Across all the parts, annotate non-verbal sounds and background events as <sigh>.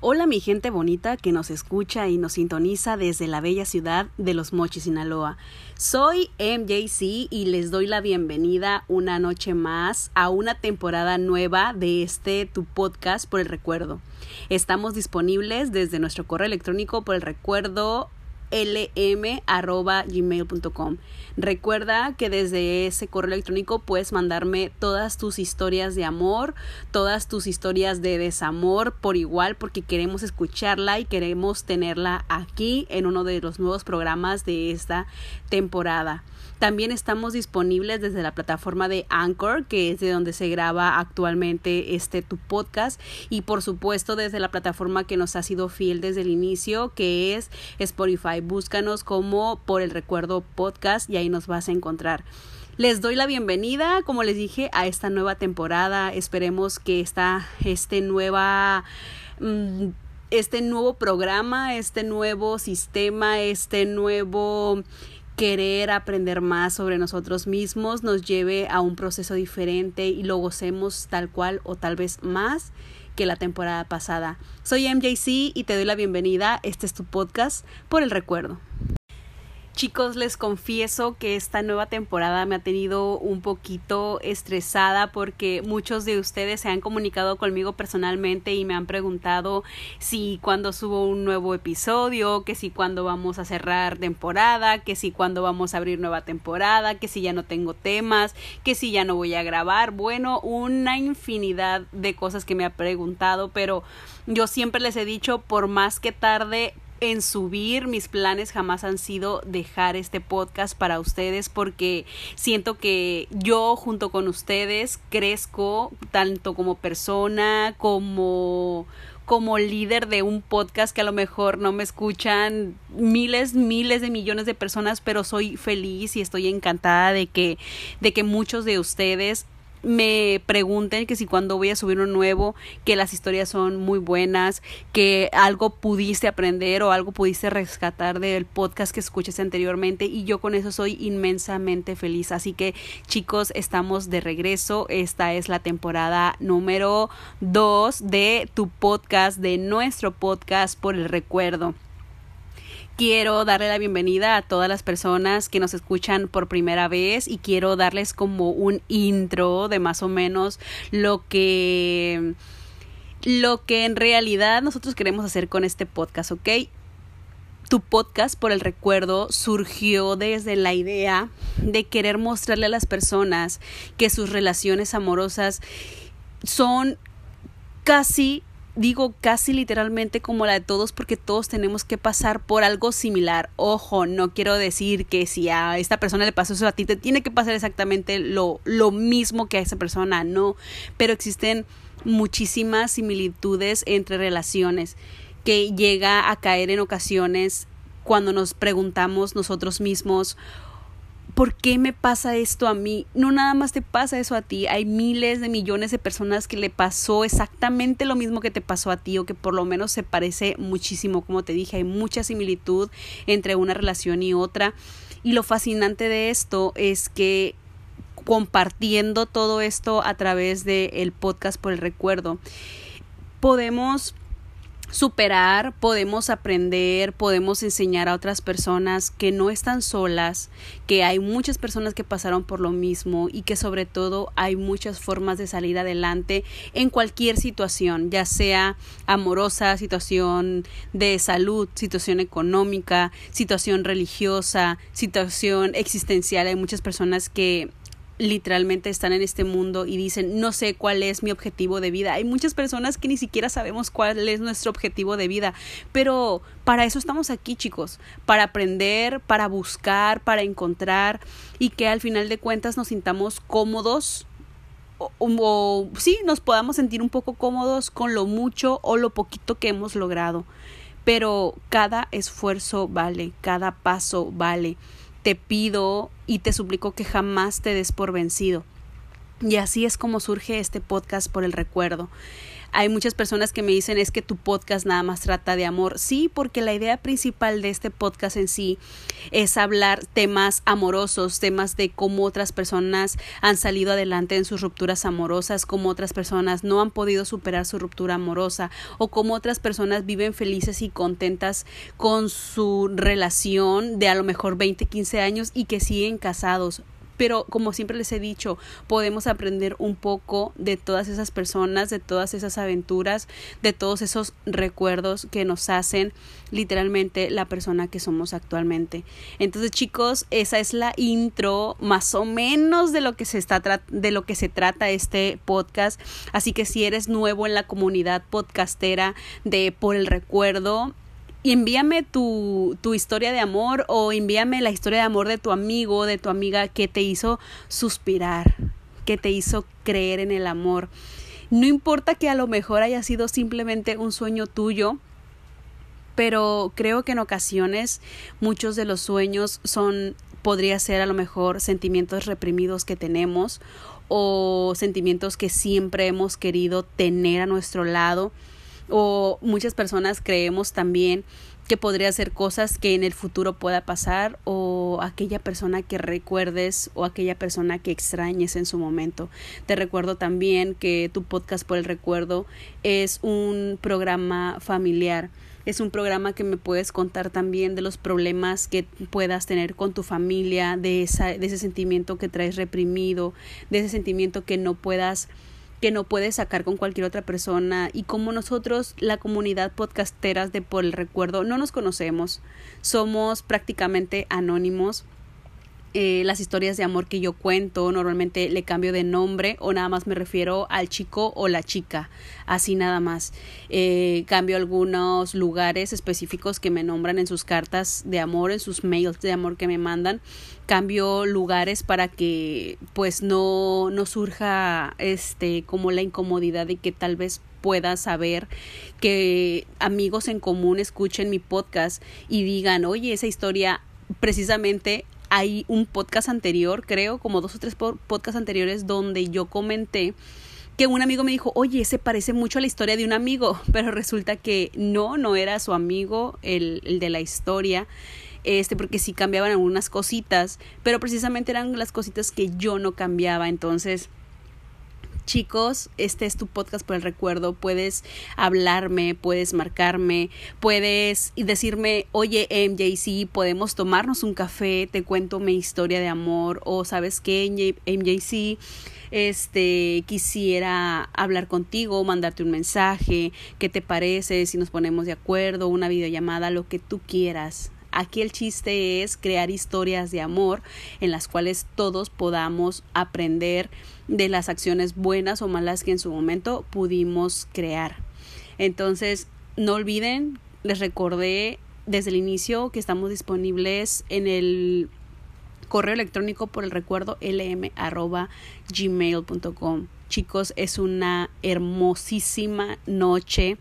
Hola mi gente bonita que nos escucha y nos sintoniza desde la bella ciudad de Los Mochis, Sinaloa. Soy MJC y les doy la bienvenida una noche más a una temporada nueva de este tu podcast por el recuerdo. Estamos disponibles desde nuestro correo electrónico por el recuerdo lm.gmail.com. Recuerda que desde ese correo electrónico puedes mandarme todas tus historias de amor, todas tus historias de desamor por igual, porque queremos escucharla y queremos tenerla aquí en uno de los nuevos programas de esta temporada. También estamos disponibles desde la plataforma de Anchor, que es de donde se graba actualmente este tu podcast, y por supuesto desde la plataforma que nos ha sido fiel desde el inicio, que es Spotify. Búscanos como por el recuerdo podcast y ahí nos vas a encontrar. Les doy la bienvenida, como les dije, a esta nueva temporada. Esperemos que esta, este nueva mm, este nuevo programa, este nuevo sistema, este nuevo querer aprender más sobre nosotros mismos nos lleve a un proceso diferente y lo gocemos tal cual o tal vez más que la temporada pasada. Soy MJC y te doy la bienvenida. Este es tu podcast por el recuerdo. Chicos, les confieso que esta nueva temporada me ha tenido un poquito estresada porque muchos de ustedes se han comunicado conmigo personalmente y me han preguntado si cuando subo un nuevo episodio, que si cuando vamos a cerrar temporada, que si cuando vamos a abrir nueva temporada, que si ya no tengo temas, que si ya no voy a grabar. Bueno, una infinidad de cosas que me ha preguntado, pero yo siempre les he dicho, por más que tarde, en subir. Mis planes jamás han sido dejar este podcast para ustedes porque siento que yo junto con ustedes crezco tanto como persona como como líder de un podcast que a lo mejor no me escuchan miles, miles de millones de personas, pero soy feliz y estoy encantada de que, de que muchos de ustedes me pregunten que si cuando voy a subir un nuevo, que las historias son muy buenas, que algo pudiste aprender o algo pudiste rescatar del podcast que escuches anteriormente y yo con eso soy inmensamente feliz. Así que chicos, estamos de regreso. Esta es la temporada número 2 de tu podcast, de nuestro podcast por el recuerdo quiero darle la bienvenida a todas las personas que nos escuchan por primera vez y quiero darles como un intro de más o menos lo que lo que en realidad nosotros queremos hacer con este podcast, ¿ok? Tu podcast por el recuerdo surgió desde la idea de querer mostrarle a las personas que sus relaciones amorosas son casi digo casi literalmente como la de todos porque todos tenemos que pasar por algo similar. Ojo, no quiero decir que si a esta persona le pasó eso a ti, te tiene que pasar exactamente lo, lo mismo que a esa persona, no. Pero existen muchísimas similitudes entre relaciones que llega a caer en ocasiones cuando nos preguntamos nosotros mismos ¿por qué me pasa esto a mí? No nada más te pasa eso a ti, hay miles de millones de personas que le pasó exactamente lo mismo que te pasó a ti o que por lo menos se parece muchísimo, como te dije, hay mucha similitud entre una relación y otra. Y lo fascinante de esto es que compartiendo todo esto a través del el podcast por el recuerdo, podemos superar, podemos aprender, podemos enseñar a otras personas que no están solas, que hay muchas personas que pasaron por lo mismo y que sobre todo hay muchas formas de salir adelante en cualquier situación, ya sea amorosa, situación de salud, situación económica, situación religiosa, situación existencial. Hay muchas personas que literalmente están en este mundo y dicen no sé cuál es mi objetivo de vida. Hay muchas personas que ni siquiera sabemos cuál es nuestro objetivo de vida, pero para eso estamos aquí chicos, para aprender, para buscar, para encontrar y que al final de cuentas nos sintamos cómodos o, sí, nos podamos sentir un poco cómodos con lo mucho o lo poquito que hemos logrado. Pero cada esfuerzo vale, cada paso vale te pido y te suplico que jamás te des por vencido. Y así es como surge este podcast por el recuerdo. Hay muchas personas que me dicen es que tu podcast nada más trata de amor. Sí, porque la idea principal de este podcast en sí es hablar temas amorosos, temas de cómo otras personas han salido adelante en sus rupturas amorosas, cómo otras personas no han podido superar su ruptura amorosa o cómo otras personas viven felices y contentas con su relación de a lo mejor 20, 15 años y que siguen casados pero como siempre les he dicho, podemos aprender un poco de todas esas personas, de todas esas aventuras, de todos esos recuerdos que nos hacen literalmente la persona que somos actualmente. Entonces, chicos, esa es la intro más o menos de lo que se está de lo que se trata este podcast. Así que si eres nuevo en la comunidad podcastera de Por el Recuerdo, y envíame tu, tu historia de amor o envíame la historia de amor de tu amigo, de tu amiga que te hizo suspirar, que te hizo creer en el amor. No importa que a lo mejor haya sido simplemente un sueño tuyo, pero creo que en ocasiones muchos de los sueños son podría ser a lo mejor sentimientos reprimidos que tenemos o sentimientos que siempre hemos querido tener a nuestro lado o muchas personas creemos también que podría ser cosas que en el futuro pueda pasar o aquella persona que recuerdes o aquella persona que extrañes en su momento. Te recuerdo también que tu podcast por el recuerdo es un programa familiar. Es un programa que me puedes contar también de los problemas que puedas tener con tu familia, de, esa, de ese sentimiento que traes reprimido, de ese sentimiento que no puedas que no puedes sacar con cualquier otra persona y como nosotros, la comunidad podcasteras de Por el Recuerdo, no nos conocemos, somos prácticamente anónimos. Eh, las historias de amor que yo cuento normalmente le cambio de nombre o nada más me refiero al chico o la chica así nada más. Eh, cambio algunos lugares específicos que me nombran en sus cartas de amor en sus mails de amor que me mandan. Cambio lugares para que pues no, no surja este como la incomodidad de que tal vez pueda saber que amigos en común escuchen mi podcast y digan, oye, esa historia precisamente hay un podcast anterior, creo, como dos o tres podcasts anteriores donde yo comenté que un amigo me dijo, oye, se parece mucho a la historia de un amigo, <laughs> pero resulta que no, no era su amigo el, de la historia este, porque sí cambiaban algunas cositas, pero precisamente eran las cositas que yo no cambiaba, entonces chicos, este es tu podcast por el recuerdo, puedes hablarme, puedes marcarme, puedes decirme, oye MJC, podemos tomarnos un café, te cuento mi historia de amor, o sabes qué, MJC, este, quisiera hablar contigo, mandarte un mensaje, qué te parece, si nos ponemos de acuerdo, una videollamada, lo que tú quieras. Aquí el chiste es crear historias de amor en las cuales todos podamos aprender de las acciones buenas o malas que en su momento pudimos crear. Entonces, no olviden, les recordé desde el inicio que estamos disponibles en el correo electrónico por el recuerdo lm.gmail.com. Chicos, es una hermosísima noche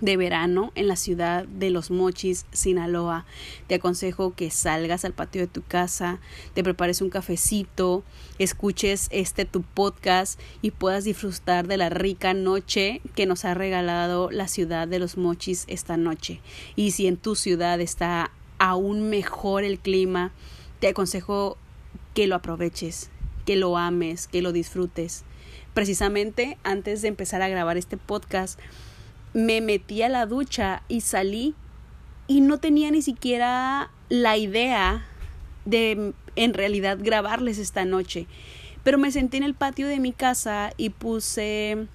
de verano en la ciudad de Los Mochis, Sinaloa. Te aconsejo que salgas al patio de tu casa, te prepares un cafecito, escuches este tu podcast y puedas disfrutar de la rica noche que nos ha regalado la ciudad de Los Mochis esta noche. Y si en tu ciudad está aún mejor el clima, te aconsejo que lo aproveches, que lo ames, que lo disfrutes. Precisamente antes de empezar a grabar este podcast, me metí a la ducha y salí y no tenía ni siquiera la idea de en realidad grabarles esta noche. Pero me senté en el patio de mi casa y puse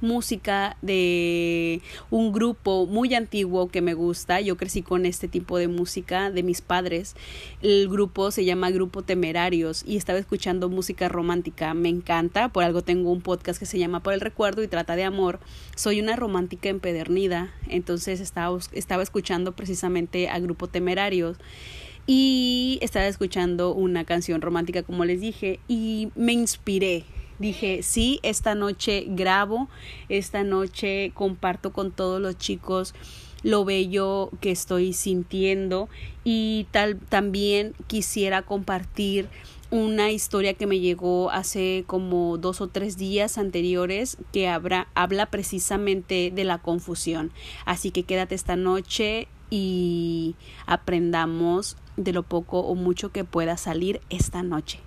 música de un grupo muy antiguo que me gusta. Yo crecí con este tipo de música de mis padres. El grupo se llama Grupo Temerarios y estaba escuchando música romántica. Me encanta. Por algo tengo un podcast que se llama Por el Recuerdo y trata de amor. Soy una romántica empedernida. Entonces estaba, estaba escuchando precisamente a Grupo Temerarios y estaba escuchando una canción romántica como les dije y me inspiré dije, sí, esta noche grabo, esta noche comparto con todos los chicos lo bello que estoy sintiendo y tal también quisiera compartir una historia que me llegó hace como dos o tres días anteriores que habla precisamente de la confusión. Así que quédate esta noche y aprendamos de lo poco o mucho que pueda salir esta noche.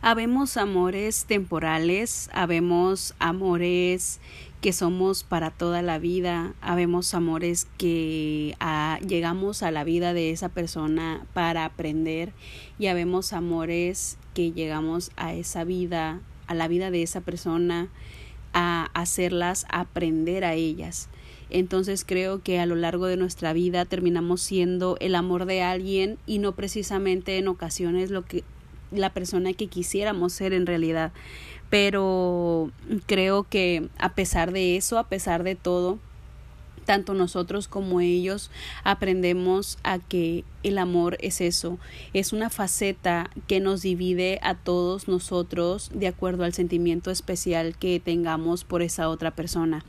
Habemos amores temporales, habemos amores que somos para toda la vida, habemos amores que ah, llegamos a la vida de esa persona para aprender y habemos amores que llegamos a esa vida, a la vida de esa persona, a hacerlas aprender a ellas. Entonces creo que a lo largo de nuestra vida terminamos siendo el amor de alguien y no precisamente en ocasiones lo que la persona que quisiéramos ser en realidad. Pero creo que a pesar de eso, a pesar de todo, tanto nosotros como ellos aprendemos a que el amor es eso, es una faceta que nos divide a todos nosotros de acuerdo al sentimiento especial que tengamos por esa otra persona.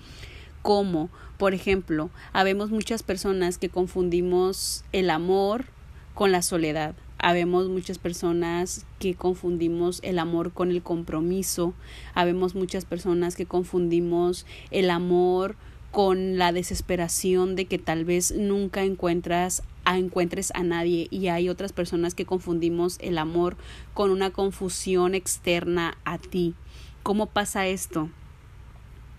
Como, por ejemplo, habemos muchas personas que confundimos el amor con la soledad. Habemos muchas personas que confundimos el amor con el compromiso. Habemos muchas personas que confundimos el amor con la desesperación de que tal vez nunca encuentras a encuentres a nadie y hay otras personas que confundimos el amor con una confusión externa a ti. ¿Cómo pasa esto?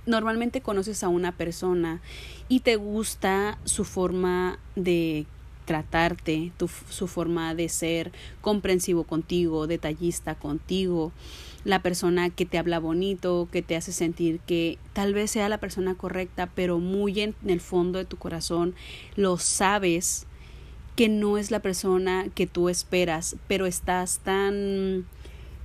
Normalmente conoces a una persona y te gusta su forma de tratarte, tu, su forma de ser comprensivo contigo, detallista contigo, la persona que te habla bonito, que te hace sentir que tal vez sea la persona correcta, pero muy en el fondo de tu corazón lo sabes que no es la persona que tú esperas, pero estás tan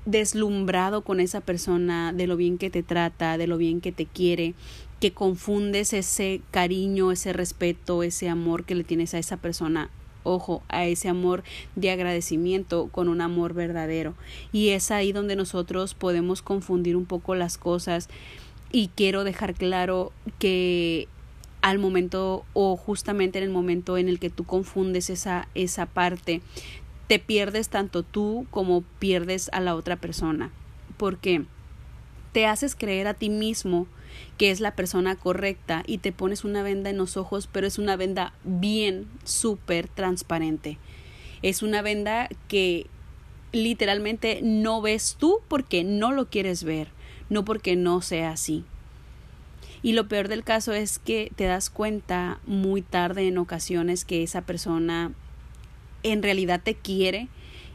deslumbrado con esa persona, de lo bien que te trata, de lo bien que te quiere, que confundes ese cariño, ese respeto, ese amor que le tienes a esa persona ojo, a ese amor de agradecimiento con un amor verdadero. Y es ahí donde nosotros podemos confundir un poco las cosas y quiero dejar claro que al momento o justamente en el momento en el que tú confundes esa, esa parte, te pierdes tanto tú como pierdes a la otra persona. Porque te haces creer a ti mismo que es la persona correcta y te pones una venda en los ojos, pero es una venda bien, súper transparente. Es una venda que literalmente no ves tú porque no lo quieres ver, no porque no sea así. Y lo peor del caso es que te das cuenta muy tarde en ocasiones que esa persona en realidad te quiere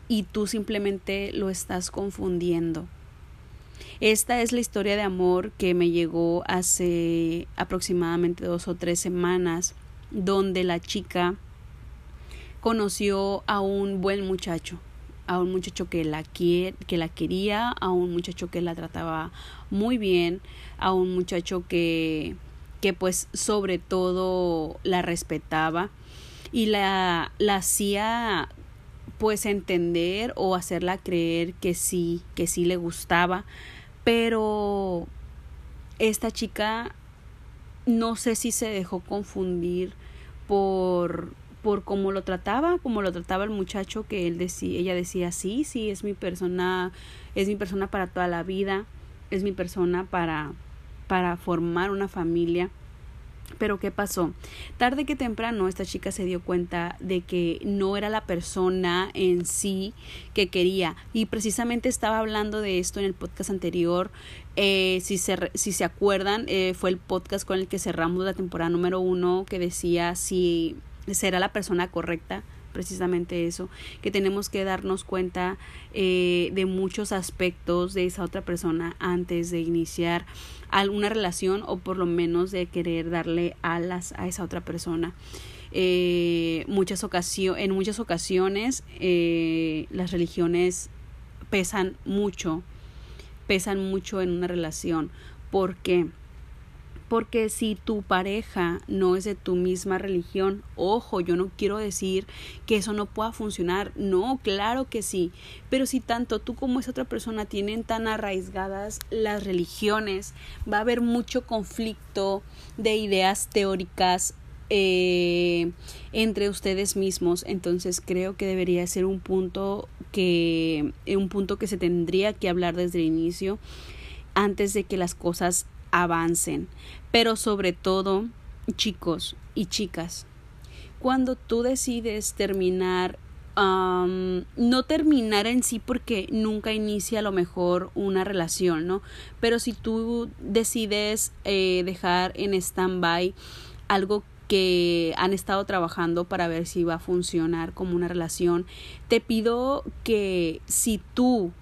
y tú simplemente lo estás confundiendo. Esta es la historia de amor que me llegó hace aproximadamente dos o tres semanas, donde la chica conoció a un buen muchacho, a un muchacho que la, que la quería, a un muchacho que la trataba muy bien, a un muchacho que, que pues sobre todo la respetaba y la, la hacía pues entender o hacerla creer que sí, que sí le gustaba, pero esta chica no sé si se dejó confundir por por cómo lo trataba, como lo trataba el muchacho que él decía, ella decía, "Sí, sí, es mi persona, es mi persona para toda la vida, es mi persona para para formar una familia." Pero ¿qué pasó? Tarde que temprano esta chica se dio cuenta de que no era la persona en sí que quería. Y precisamente estaba hablando de esto en el podcast anterior. Eh, si, se, si se acuerdan, eh, fue el podcast con el que cerramos la temporada número uno que decía si será la persona correcta precisamente eso, que tenemos que darnos cuenta eh, de muchos aspectos de esa otra persona antes de iniciar alguna relación o por lo menos de querer darle alas a esa otra persona. Eh, muchas en muchas ocasiones eh, las religiones pesan mucho, pesan mucho en una relación. ¿Por qué? Porque si tu pareja no es de tu misma religión, ojo, yo no quiero decir que eso no pueda funcionar, no, claro que sí, pero si tanto tú como esa otra persona tienen tan arraigadas las religiones, va a haber mucho conflicto de ideas teóricas eh, entre ustedes mismos. Entonces creo que debería ser un punto que, un punto que se tendría que hablar desde el inicio antes de que las cosas avancen. Pero sobre todo, chicos y chicas, cuando tú decides terminar no terminar en sí porque nunca inicia a lo mejor una relación, ¿no? Pero si tú decides eh, dejar en stand-by algo que han estado trabajando para ver si va a funcionar como una relación, te pido que si tú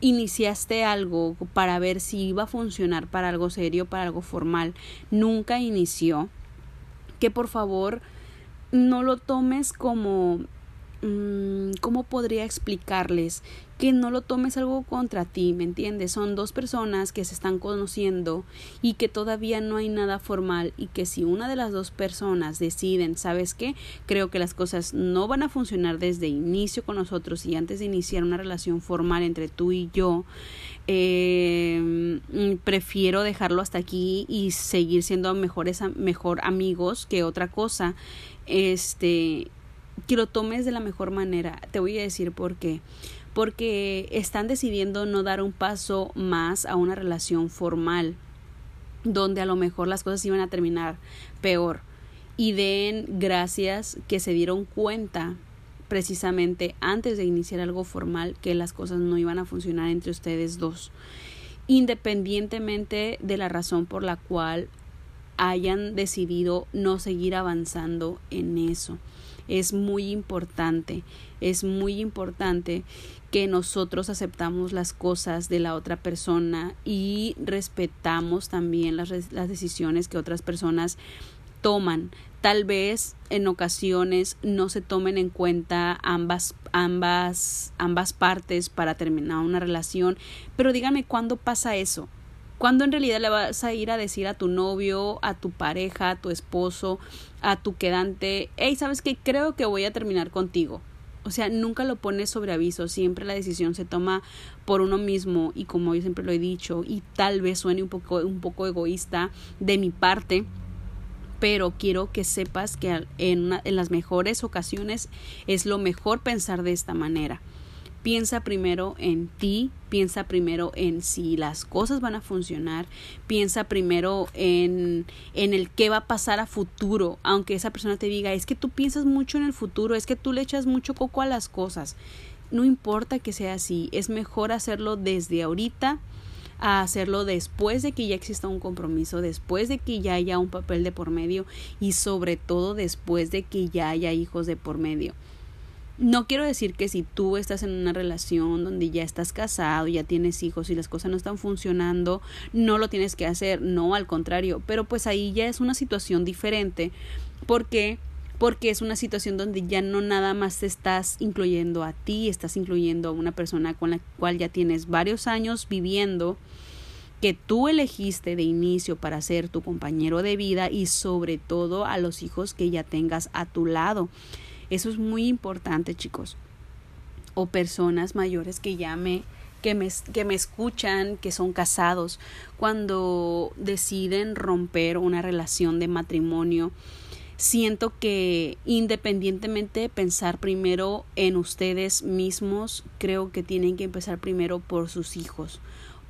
iniciaste algo para ver si iba a funcionar para algo serio, para algo formal, nunca inició, que por favor no lo tomes como Mm, ¿cómo podría explicarles? Que no lo tomes algo contra ti, ¿me entiendes? Son dos personas que se están conociendo y que todavía no hay nada formal y que si una de las dos personas deciden, ¿sabes qué? Creo que las cosas no van a funcionar desde inicio con nosotros y antes de iniciar una relación formal entre tú y yo, eh, prefiero dejarlo hasta aquí y seguir siendo mejores mejor amigos que otra cosa este que lo tomes de la mejor manera. Te voy a decir por qué. Porque están decidiendo no dar un paso más a una relación formal, donde a lo mejor las cosas iban a terminar peor. Y den gracias que se dieron cuenta precisamente antes de iniciar algo formal que las cosas no iban a funcionar entre ustedes dos, independientemente de la razón por la cual hayan decidido no seguir avanzando en eso es muy importante, es muy importante que nosotros aceptamos las cosas de la otra persona y respetamos también las, las decisiones que otras personas toman. Tal vez en ocasiones no se tomen en cuenta ambas, ambas, ambas partes para terminar una relación, pero dígame cuándo pasa eso. ¿Cuándo en realidad le vas a ir a decir a tu novio, a tu pareja, a tu esposo, a tu quedante, hey, ¿sabes qué? Creo que voy a terminar contigo. O sea, nunca lo pones sobre aviso, siempre la decisión se toma por uno mismo y como yo siempre lo he dicho y tal vez suene un poco, un poco egoísta de mi parte, pero quiero que sepas que en, en las mejores ocasiones es lo mejor pensar de esta manera. Piensa primero en ti, piensa primero en si las cosas van a funcionar, piensa primero en, en el qué va a pasar a futuro, aunque esa persona te diga, es que tú piensas mucho en el futuro, es que tú le echas mucho coco a las cosas. No importa que sea así, es mejor hacerlo desde ahorita a hacerlo después de que ya exista un compromiso, después de que ya haya un papel de por medio y sobre todo después de que ya haya hijos de por medio. No quiero decir que si tú estás en una relación donde ya estás casado, ya tienes hijos y las cosas no están funcionando, no lo tienes que hacer, no, al contrario, pero pues ahí ya es una situación diferente. ¿Por qué? Porque es una situación donde ya no nada más estás incluyendo a ti, estás incluyendo a una persona con la cual ya tienes varios años viviendo, que tú elegiste de inicio para ser tu compañero de vida y sobre todo a los hijos que ya tengas a tu lado. Eso es muy importante, chicos. O personas mayores que ya me que me, que me escuchan, que son casados, cuando deciden romper una relación de matrimonio, siento que independientemente de pensar primero en ustedes mismos, creo que tienen que empezar primero por sus hijos,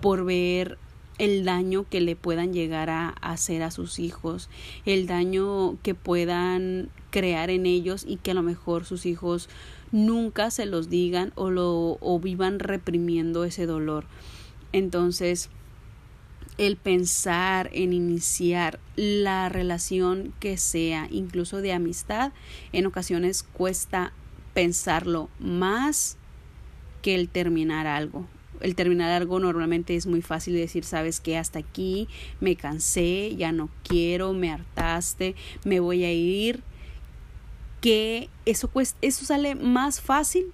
por ver el daño que le puedan llegar a hacer a sus hijos, el daño que puedan crear en ellos y que a lo mejor sus hijos nunca se los digan o lo o vivan reprimiendo ese dolor. Entonces, el pensar en iniciar la relación que sea, incluso de amistad, en ocasiones cuesta pensarlo más que el terminar algo el terminar algo normalmente es muy fácil decir, sabes que hasta aquí me cansé, ya no quiero, me hartaste, me voy a ir. Que eso, eso sale más fácil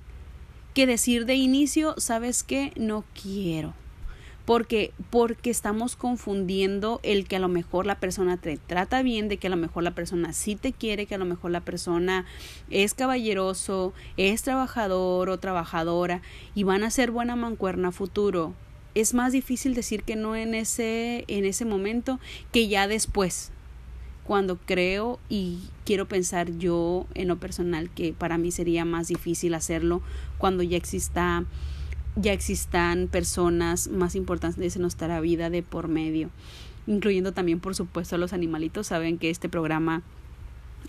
que decir de inicio, sabes que no quiero. Porque porque estamos confundiendo el que a lo mejor la persona te trata bien, de que a lo mejor la persona sí te quiere, que a lo mejor la persona es caballeroso, es trabajador o trabajadora y van a ser buena mancuerna futuro. Es más difícil decir que no en ese en ese momento que ya después cuando creo y quiero pensar yo en lo personal que para mí sería más difícil hacerlo cuando ya exista ya existan personas más importantes en nuestra vida de por medio, incluyendo también por supuesto a los animalitos. Saben que este programa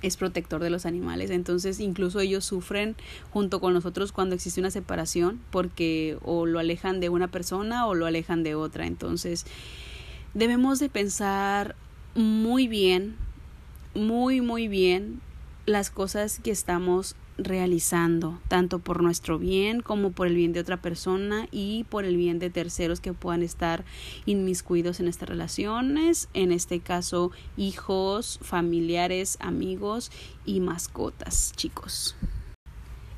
es protector de los animales. Entonces, incluso ellos sufren junto con nosotros cuando existe una separación porque o lo alejan de una persona o lo alejan de otra. Entonces, debemos de pensar muy bien, muy, muy bien las cosas que estamos realizando, tanto por nuestro bien como por el bien de otra persona y por el bien de terceros que puedan estar inmiscuidos en estas relaciones, en este caso hijos, familiares, amigos y mascotas, chicos.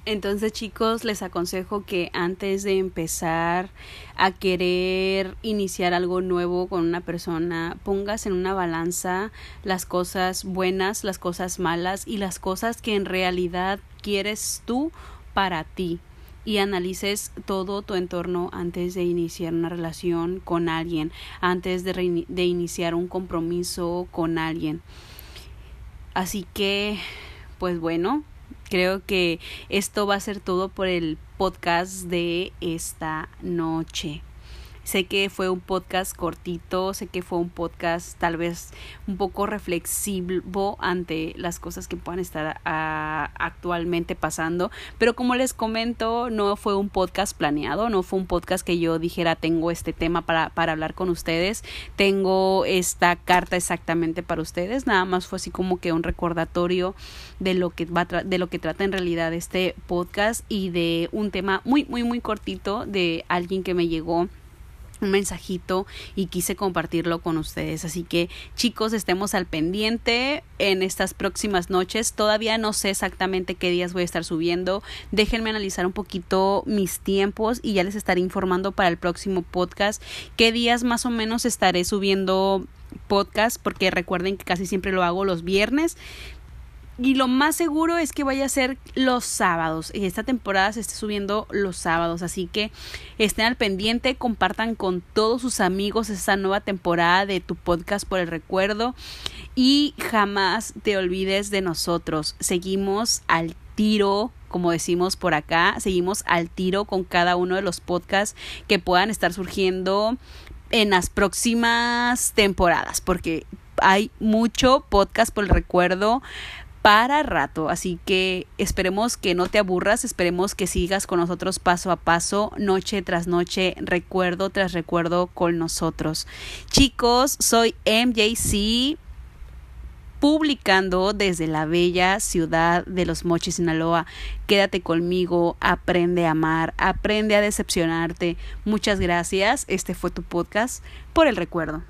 Entonces chicos, les aconsejo que antes de empezar a querer iniciar algo nuevo con una persona, pongas en una balanza las cosas buenas, las cosas malas y las cosas que en realidad quieres tú para ti y analices todo tu entorno antes de iniciar una relación con alguien, antes de, de iniciar un compromiso con alguien. Así que, pues bueno, creo que esto va a ser todo por el podcast de esta noche. Sé que fue un podcast cortito, sé que fue un podcast tal vez un poco reflexivo ante las cosas que puedan estar ah, actualmente pasando, pero como les comento, no fue un podcast planeado, no fue un podcast que yo dijera tengo este tema para, para hablar con ustedes, tengo esta carta exactamente para ustedes, nada más fue así como que un recordatorio de lo que va de lo que trata en realidad este podcast y de un tema muy muy muy cortito de alguien que me llegó un mensajito y quise compartirlo con ustedes. Así que chicos, estemos al pendiente en estas próximas noches. Todavía no sé exactamente qué días voy a estar subiendo. Déjenme analizar un poquito mis tiempos y ya les estaré informando para el próximo podcast qué días más o menos estaré subiendo podcast porque recuerden que casi siempre lo hago los viernes y lo más seguro es que vaya a ser los sábados. Y esta temporada se esté subiendo los sábados. Así que estén al pendiente, compartan con todos sus amigos esta nueva temporada de tu podcast por el recuerdo. Y jamás te olvides de nosotros. Seguimos al tiro como decimos por acá, seguimos al tiro con cada uno de los podcasts que puedan estar surgiendo en las próximas temporadas, porque hay mucho podcast por el recuerdo para rato. Así que esperemos que no te aburras, esperemos que sigas con nosotros paso a paso, noche tras noche, recuerdo tras recuerdo con nosotros. Chicos, soy MJC publicando desde la bella ciudad de Los Mochis, Sinaloa. Quédate conmigo, aprende a amar, aprende a decepcionarte. Muchas gracias. Este fue tu podcast por el recuerdo.